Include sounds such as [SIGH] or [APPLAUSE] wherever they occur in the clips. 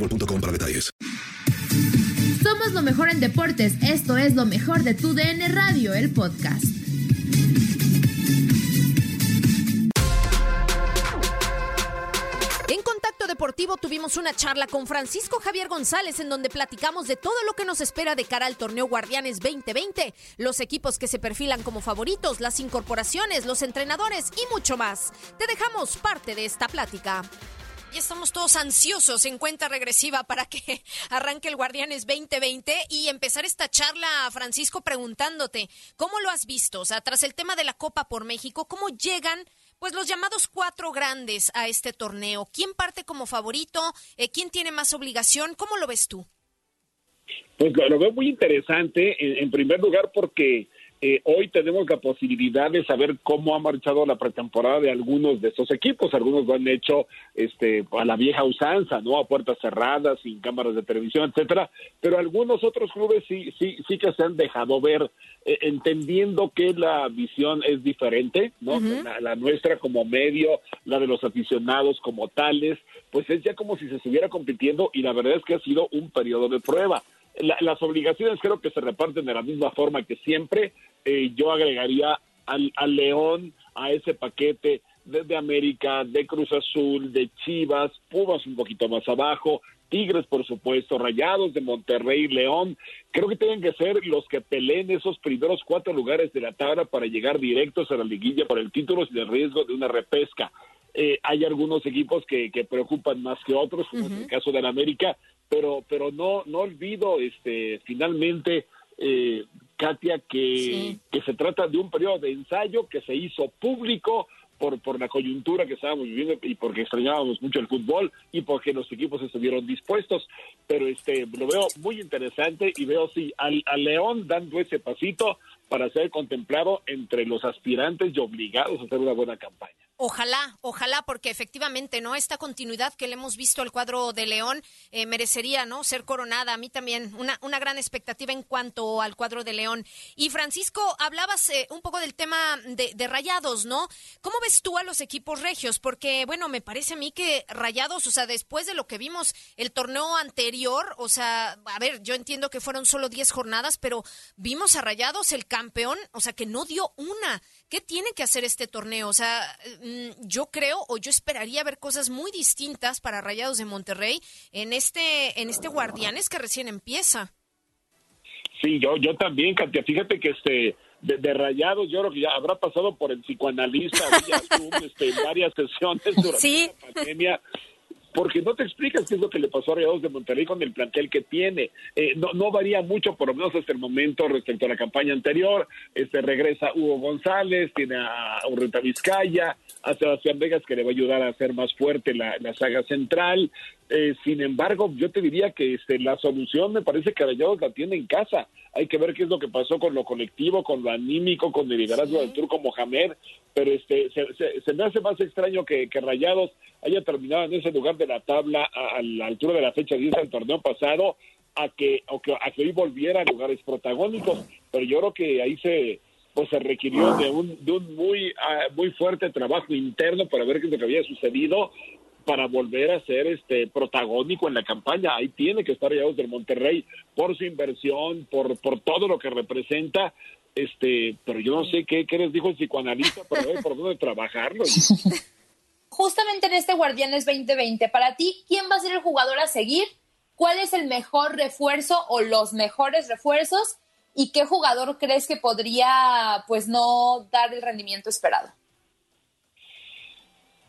boostmobile.com para detalles. Somos lo mejor en deportes. Esto es lo mejor de tu DN Radio, el podcast. En Contacto Deportivo tuvimos una charla con Francisco Javier González en donde platicamos de todo lo que nos espera de cara al torneo Guardianes 2020, los equipos que se perfilan como favoritos, las incorporaciones, los entrenadores y mucho más. Te dejamos parte de esta plática. Y estamos todos ansiosos en cuenta regresiva para que [LAUGHS] arranque el Guardianes 2020 y empezar esta charla, Francisco, preguntándote, ¿cómo lo has visto? O sea, tras el tema de la Copa por México, ¿cómo llegan pues los llamados cuatro grandes a este torneo? ¿Quién parte como favorito? Eh, ¿Quién tiene más obligación? ¿Cómo lo ves tú? Pues lo, lo veo muy interesante, en, en primer lugar porque eh, hoy tenemos la posibilidad de saber cómo ha marchado la pretemporada de algunos de estos equipos. Algunos lo han hecho este, a la vieja usanza, ¿no? A puertas cerradas, sin cámaras de televisión, etcétera. Pero algunos otros clubes sí, sí, sí que se han dejado ver, eh, entendiendo que la visión es diferente, ¿no? la, la nuestra como medio, la de los aficionados como tales, pues es ya como si se estuviera compitiendo y la verdad es que ha sido un periodo de prueba. La- las obligaciones creo que se reparten de la misma forma que siempre. Eh, yo agregaría al, al León a ese paquete de, de América, de Cruz Azul, de Chivas, Pumas un poquito más abajo, Tigres por supuesto, Rayados de Monterrey, León. Creo que tienen que ser los que peleen esos primeros cuatro lugares de la tabla para llegar directos a la liguilla por el título sin el riesgo de una repesca. Eh, hay algunos equipos que, que preocupan más que otros, como es el caso del América, pero pero no no olvido este finalmente eh, Katia que, que se trata de un periodo de ensayo que se hizo público por por la coyuntura que estábamos viviendo y porque extrañábamos mucho el fútbol y porque los equipos estuvieron dispuestos. Pero este lo veo muy interesante y veo sí al, al León dando ese pasito para ser contemplado entre los aspirantes y obligados a hacer una buena campaña Ojalá, ojalá, porque efectivamente, ¿no? Esta continuidad que le hemos visto al cuadro de León eh, merecería, ¿no? Ser coronada. A mí también, una, una gran expectativa en cuanto al cuadro de León. Y Francisco, hablabas eh, un poco del tema de, de Rayados, ¿no? ¿Cómo ves tú a los equipos regios? Porque, bueno, me parece a mí que Rayados, o sea, después de lo que vimos el torneo anterior, o sea, a ver, yo entiendo que fueron solo 10 jornadas, pero vimos a Rayados, el campeón, o sea, que no dio una. ¿Qué tiene que hacer este torneo? O sea, mm, yo creo o yo esperaría ver cosas muy distintas para Rayados de Monterrey en este, en este Guardianes que recién empieza. Sí, yo, yo también, Katia. Fíjate que este de, de rayados, yo creo que ya habrá pasado por el psicoanalista [LAUGHS] Zoom, este, en varias sesiones durante Sí. la pandemia. Porque no te explicas qué es lo que le pasó a Rayados de Monterrey con el plantel que tiene. Eh, no, varía mucho, por lo menos hasta el momento, respecto a la campaña anterior. Este regresa Hugo González, tiene a Urreta Vizcaya, a Sebastián Vegas, que le va a ayudar a hacer más fuerte la, la saga central. Eh, sin embargo, yo te diría que este, la solución me parece que Rayados la tiene en casa. Hay que ver qué es lo que pasó con lo colectivo, con lo anímico, con el liderazgo del turco Mohamed, pero este, se, se, me hace más extraño que, que, Rayados haya terminado en ese lugar de la tabla a, la altura de la fecha 10 del torneo pasado, a que, a que hoy volviera a lugares protagónicos, pero yo creo que ahí se pues se requirió de un, de un muy, uh, muy fuerte trabajo interno para ver qué es lo que había sucedido para volver a ser este protagónico en la campaña. Ahí tiene que estar Rayados del Monterrey por su inversión, por, por todo lo que representa. Este, pero yo no sé qué, qué les dijo el psicoanalista, pero ver por dónde trabajarlo. [LAUGHS] Justamente en este Guardianes 2020, para ti, ¿quién va a ser el jugador a seguir? ¿Cuál es el mejor refuerzo o los mejores refuerzos? ¿Y qué jugador crees que podría, pues, no dar el rendimiento esperado?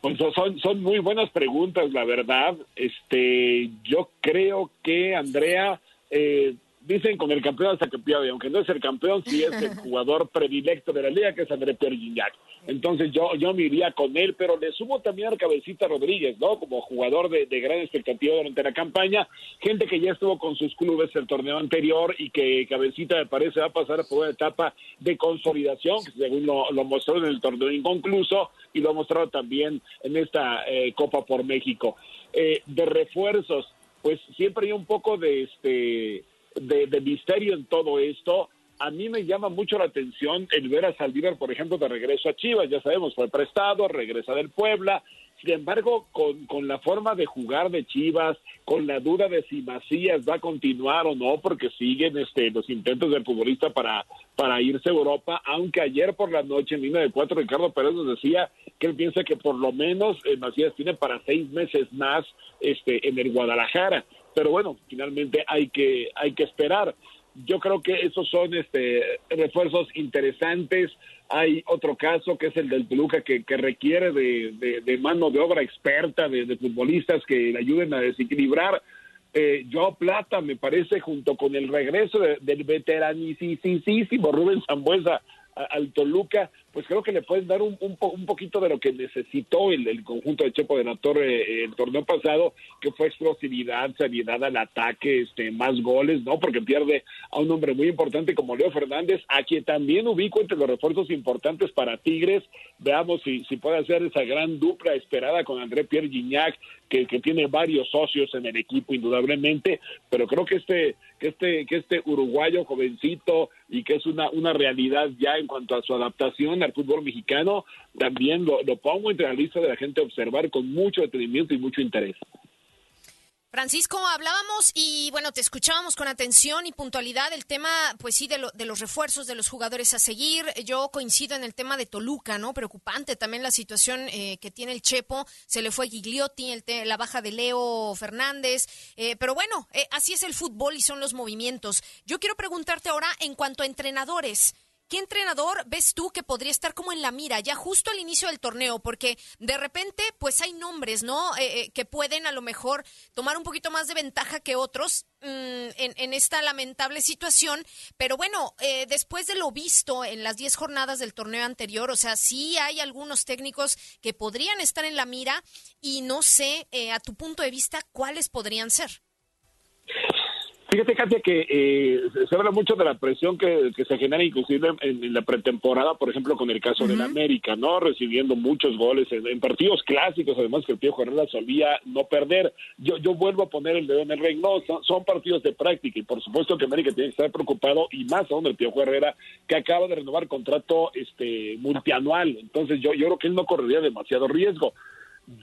Pues son, son muy buenas preguntas, la verdad. Este, yo creo que Andrea, eh, dicen con el campeón hasta que pierde, aunque no es el campeón, sí es el [LAUGHS] jugador predilecto de la liga, que es André Pierre Gignac. Entonces yo, yo me iría con él, pero le sumo también a Cabecita Rodríguez, ¿no? Como jugador de, de, gran expectativa durante la campaña, gente que ya estuvo con sus clubes el torneo anterior y que Cabecita me parece va a pasar por una etapa de consolidación, que según lo, lo mostró en el torneo inconcluso y lo ha mostrado también en esta eh, Copa por México. Eh, de refuerzos, pues siempre hay un poco de este de, de misterio en todo esto a mí me llama mucho la atención el ver a Saldívar, por ejemplo, de regreso a Chivas, ya sabemos, fue prestado, regresa del Puebla, sin embargo, con, con la forma de jugar de Chivas, con la duda de si Macías va a continuar o no, porque siguen este, los intentos del futbolista para, para irse a Europa, aunque ayer por la noche en línea de cuatro Ricardo Pérez nos decía que él piensa que por lo menos eh, Macías tiene para seis meses más este, en el Guadalajara. Pero bueno, finalmente hay que, hay que esperar yo creo que esos son este refuerzos interesantes. Hay otro caso que es el del Toluca que, que requiere de, de, mano de obra experta, de, de futbolistas que le ayuden a desequilibrar. Eh, Joao Plata, me parece, junto con el regreso del veteranísimo Rubén Zambuesa al Toluca, pues creo que le pueden dar un, un, un poquito de lo que necesitó el, el, conjunto de Chepo de la Torre eh, el torneo pasado, que fue explosividad, seriedad al ataque, este, más goles, ¿no? Porque pierde a un hombre muy importante como Leo Fernández, a quien también ubico entre los refuerzos importantes para Tigres. Veamos si, si puede hacer esa gran dupla esperada con André Pierre Gignac, que, que tiene varios socios en el equipo, indudablemente, pero creo que este, que este, que este uruguayo jovencito y que es una, una realidad ya en cuanto a su adaptación al fútbol mexicano, también lo, lo pongo entre la lista de la gente a observar con mucho detenimiento y mucho interés. Francisco, hablábamos y bueno, te escuchábamos con atención y puntualidad el tema, pues sí, de, lo, de, los refuerzos de los jugadores a seguir. Yo coincido en el tema de Toluca, ¿no? Preocupante también la situación eh, que tiene el Chepo. Se le fue Gigliotti, el la baja de Leo Fernández. Eh, pero bueno, eh, así es el fútbol y son los movimientos. Yo quiero preguntarte ahora en cuanto a entrenadores. ¿Qué entrenador ves tú que podría estar como en la mira ya justo al inicio del torneo? Porque de repente, pues hay nombres, ¿no? Eh, eh, que pueden a lo mejor tomar un poquito más de ventaja que otros mmm, en, en, esta lamentable situación. Pero bueno, eh, después de lo visto en las 10 jornadas del torneo anterior, o sea, sí hay algunos técnicos que podrían estar en la mira y no sé, eh, a tu punto de vista, cuáles podrían ser. Fíjate, Katia, que eh, se habla mucho de la presión que, que se genera inclusive en, en, la pretemporada, por ejemplo, con el caso uh -huh. del América, ¿no? Recibiendo muchos goles en, en, partidos clásicos, además que el Piojo Herrera solía no perder. Yo, yo vuelvo a poner el dedo en el rey, no, son, son, partidos de práctica y por supuesto que América tiene que estar preocupado y más aún el Piojo Herrera, que acaba de renovar contrato este multianual. Entonces yo, yo creo que él no correría demasiado riesgo.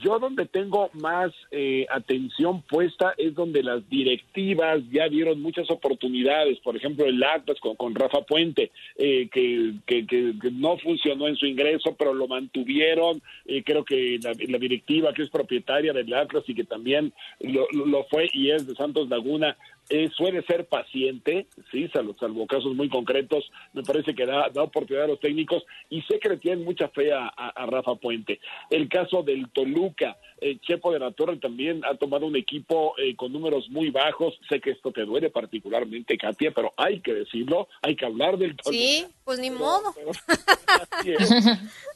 Yo donde tengo más eh, atención puesta es donde las directivas ya dieron muchas oportunidades, por ejemplo el Atlas con, con Rafa Puente, eh, que, que, que, que, no funcionó en su ingreso, pero lo mantuvieron, eh, creo que la, la, directiva que es propietaria del Atlas y que también lo, lo, fue y es de Santos Laguna, eh, suele ser paciente, sí, salvo, salvo, casos muy concretos, me parece que da, da oportunidad a los técnicos y sé que le tienen mucha fe a, a, Rafa Puente. El caso del Toluca, eh, Chepo de la Torre también ha tomado un equipo eh, con números muy bajos, sé que esto te duele particularmente, Katia, pero hay que decirlo, hay que hablar del Toluca. Sí, pues ni modo. [LAUGHS]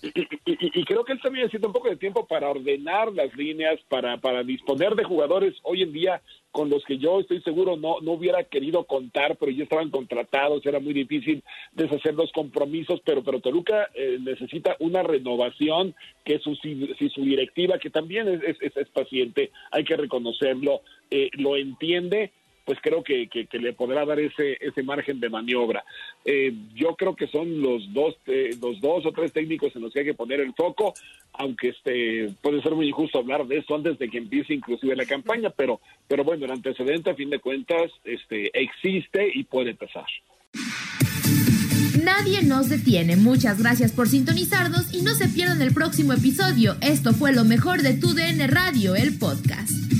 y, creo que él también necesita un poco de tiempo para ordenar las líneas, para, para disponer de jugadores hoy en día con los que yo estoy seguro no, no hubiera querido contar, pero ya estaban contratados, era muy difícil deshacer los compromisos, pero, pero Toluca eh, necesita una renovación, que su, si, su directiva, que también es, es, es paciente, hay que reconocerlo, eh, lo entiende, pues creo que, que, le podrá dar ese, ese margen de maniobra. Eh, yo creo que son los dos, eh, los dos o tres técnicos en los que hay que poner el foco, aunque este puede ser muy injusto hablar de eso antes de que empiece inclusive la campaña, pero, pero bueno, el antecedente a fin de cuentas este, existe y puede pasar. Nadie nos detiene. Muchas gracias por sintonizarnos y no se pierdan el próximo episodio. Esto fue lo mejor de tu DN Radio, el podcast.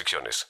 restricciones.